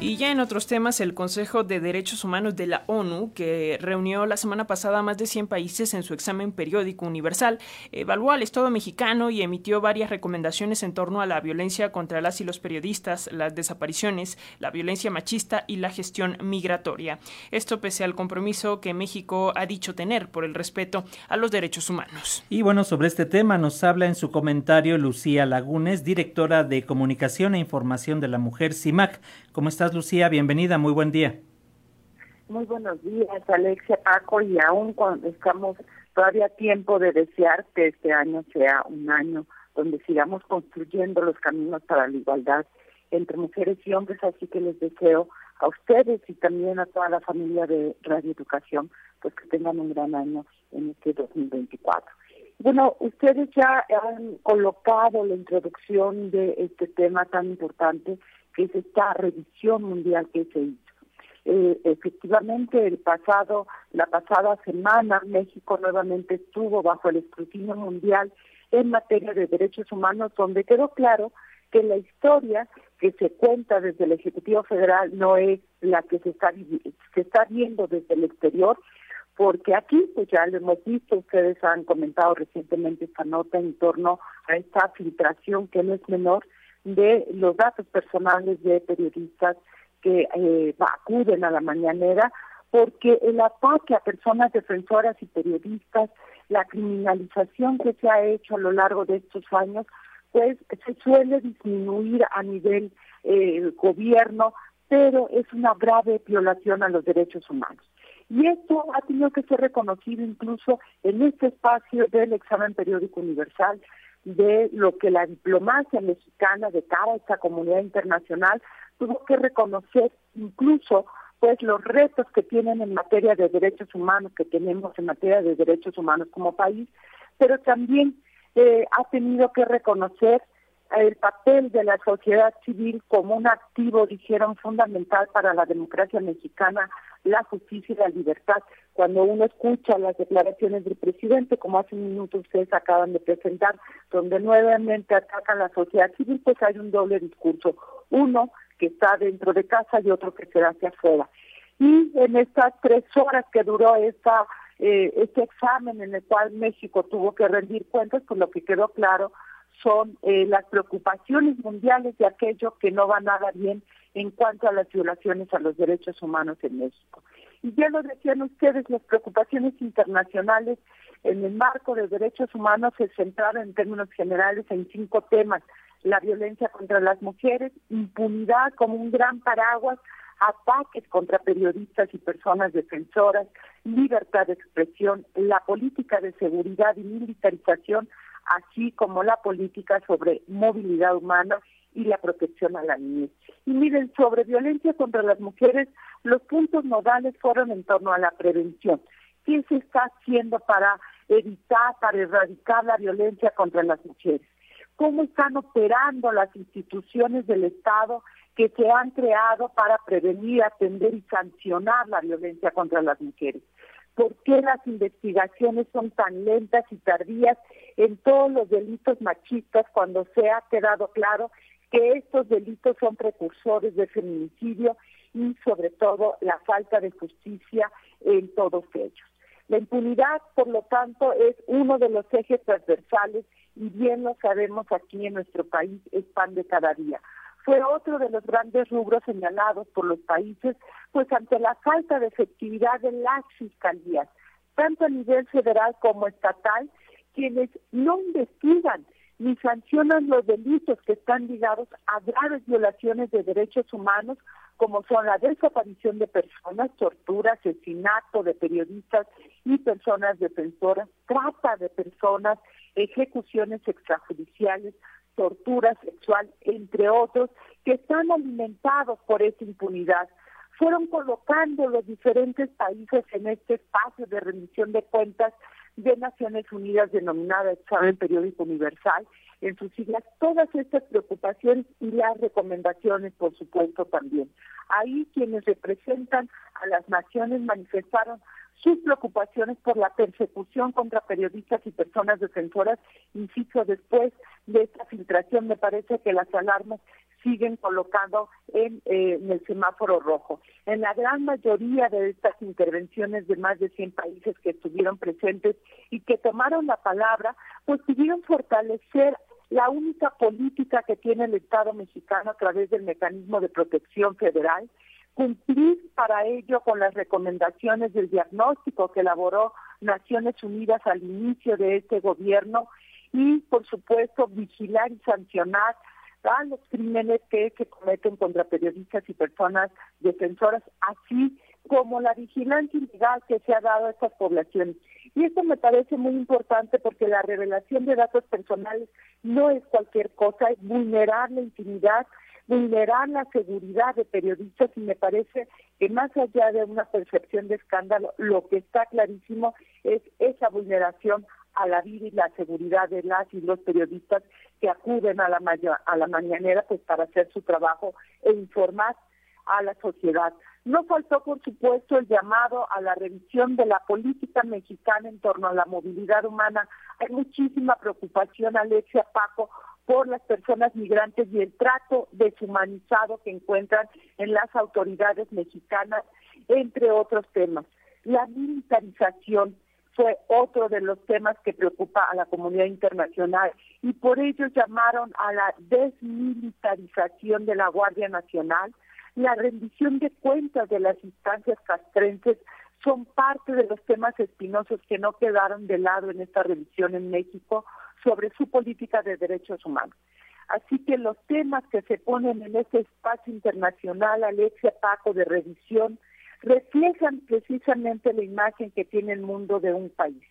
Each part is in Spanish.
Y ya en otros temas, el Consejo de Derechos Humanos de la ONU, que reunió la semana pasada a más de 100 países en su examen periódico universal, evaluó al Estado mexicano y emitió varias recomendaciones en torno a la violencia contra las y los periodistas, las desapariciones, la violencia machista y la gestión migratoria. Esto pese al compromiso que México ha dicho tener por el respeto a los derechos humanos. Y bueno, sobre este tema nos habla en su comentario Lucía Lagunes, directora de Comunicación e Información de la Mujer CIMAC. ¿Cómo estás, Lucía? Bienvenida, muy buen día. Muy buenos días, Alexia, Paco, y aún cuando estamos todavía a tiempo de desear que este año sea un año donde sigamos construyendo los caminos para la igualdad entre mujeres y hombres, así que les deseo a ustedes y también a toda la familia de Radio Educación, pues que tengan un gran año en este 2024. Bueno, ustedes ya han colocado la introducción de este tema tan importante es esta revisión mundial que se hizo. Eh, efectivamente, el pasado, la pasada semana, México nuevamente estuvo bajo el escrutinio mundial en materia de derechos humanos, donde quedó claro que la historia que se cuenta desde el Ejecutivo Federal no es la que se está, se está viendo desde el exterior, porque aquí, pues ya lo hemos visto, ustedes han comentado recientemente esta nota en torno a esta filtración que no es menor de los datos personales de periodistas que eh, acuden a la mañanera, porque el ataque a personas defensoras y periodistas, la criminalización que se ha hecho a lo largo de estos años, pues se suele disminuir a nivel eh, gobierno, pero es una grave violación a los derechos humanos. Y esto ha tenido que ser reconocido incluso en este espacio del examen periódico universal, de lo que la diplomacia mexicana de cara a esta comunidad internacional tuvo que reconocer incluso pues los retos que tienen en materia de derechos humanos, que tenemos en materia de derechos humanos como país, pero también eh, ha tenido que reconocer el papel de la sociedad civil como un activo, dijeron, fundamental para la democracia mexicana, la justicia y la libertad. Cuando uno escucha las declaraciones del presidente, como hace un minuto ustedes acaban de presentar, donde nuevamente atacan a la sociedad civil, pues hay un doble discurso. Uno que está dentro de casa y otro que se hacia afuera. Y en estas tres horas que duró esta, eh, este examen en el cual México tuvo que rendir cuentas, pues lo que quedó claro son eh, las preocupaciones mundiales de aquello que no va nada bien en cuanto a las violaciones a los derechos humanos en México. Y ya lo decían ustedes, las preocupaciones internacionales en el marco de derechos humanos se centraron en términos generales en cinco temas. La violencia contra las mujeres, impunidad como un gran paraguas, ataques contra periodistas y personas defensoras, libertad de expresión, la política de seguridad y militarización, así como la política sobre movilidad humana y la protección a la niñez. Y miren, sobre violencia contra las mujeres, los puntos nodales fueron en torno a la prevención. ¿Qué se está haciendo para evitar, para erradicar la violencia contra las mujeres? ¿Cómo están operando las instituciones del Estado que se han creado para prevenir, atender y sancionar la violencia contra las mujeres? ¿Por qué las investigaciones son tan lentas y tardías en todos los delitos machistas cuando se ha quedado claro que estos delitos son precursores de feminicidio y sobre todo la falta de justicia en todos ellos? La impunidad, por lo tanto, es uno de los ejes transversales y bien lo sabemos aquí en nuestro país, es pan de cada día fue otro de los grandes rubros señalados por los países, pues ante la falta de efectividad de las fiscalías, tanto a nivel federal como estatal, quienes no investigan ni sancionan los delitos que están ligados a graves violaciones de derechos humanos, como son la desaparición de personas, tortura, asesinato de periodistas y personas defensoras, trata de personas, ejecuciones extrajudiciales, tortura sexual, entre otros, que están alimentados por esa impunidad. Fueron colocando los diferentes países en este espacio de remisión de cuentas de Naciones Unidas denominada Examen Periódico Universal, en sus siglas, todas estas preocupaciones y las recomendaciones, por supuesto, también. Ahí quienes representan a las naciones manifestaron sus preocupaciones por la persecución contra periodistas y personas defensoras, insisto, después de esta filtración, me parece que las alarmas siguen colocando en, eh, el semáforo rojo. En la gran mayoría de estas intervenciones de más de 100 países que estuvieron presentes y que tomaron la palabra, pues pudieron fortalecer la única política que tiene el Estado mexicano a través del mecanismo de protección federal, cumplir para ello con las recomendaciones del diagnóstico que elaboró Naciones Unidas al inicio de este gobierno y, por supuesto, vigilar y sancionar a los crímenes que se cometen contra periodistas y personas defensoras, así como la vigilancia ilegal que se ha dado a estas poblaciones. Y esto me parece muy importante porque la revelación de datos personales no es cualquier cosa, es vulnerar la intimidad vulnerar la seguridad de periodistas y me parece que más allá de una percepción de escándalo, lo que está clarísimo es esa vulneración a la vida y la seguridad de las y los periodistas que acuden a la, a la mañanera pues para hacer su trabajo e informar a la sociedad. No faltó, por supuesto, el llamado a la revisión de la política mexicana en torno a la movilidad humana. Hay muchísima preocupación, Alexia Paco, por las personas migrantes y el trato deshumanizado que encuentran en las autoridades mexicanas, entre otros temas. La militarización fue otro de los temas que preocupa a la comunidad internacional y por ello llamaron a la desmilitarización de la Guardia Nacional, la rendición de cuentas de las instancias castrenses son parte de los temas espinosos que no quedaron de lado en esta revisión en México, sobre su política de derechos humanos. Así que los temas que se ponen en este espacio internacional, Alexia Paco, de revisión, reflejan precisamente la imagen que tiene el mundo de un país.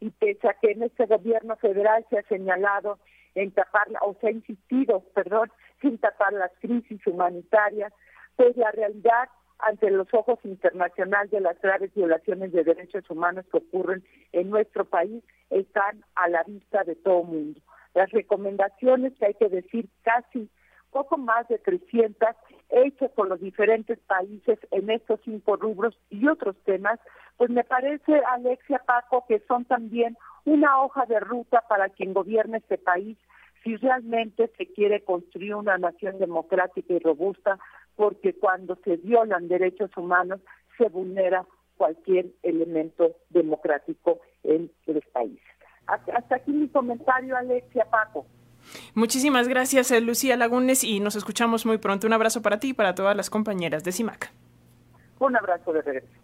Y pese a que en este gobierno federal se ha señalado en tapar, o se ha insistido, perdón, sin tapar las crisis humanitarias, pues la realidad ante los ojos internacionales de las graves violaciones de derechos humanos que ocurren en nuestro país están a la vista de todo mundo. Las recomendaciones que hay que decir casi poco más de 300 hechas por los diferentes países en estos cinco rubros y otros temas, pues me parece, Alexia Paco, que son también una hoja de ruta para quien gobierne este país si realmente se quiere construir una nación democrática y robusta, porque cuando se violan derechos humanos se vulnera cualquier elemento democrático en el país. Hasta aquí mi comentario, Alexia Paco. Muchísimas gracias, eh, Lucía Lagunes, y nos escuchamos muy pronto. Un abrazo para ti y para todas las compañeras de CIMAC. Un abrazo de regreso.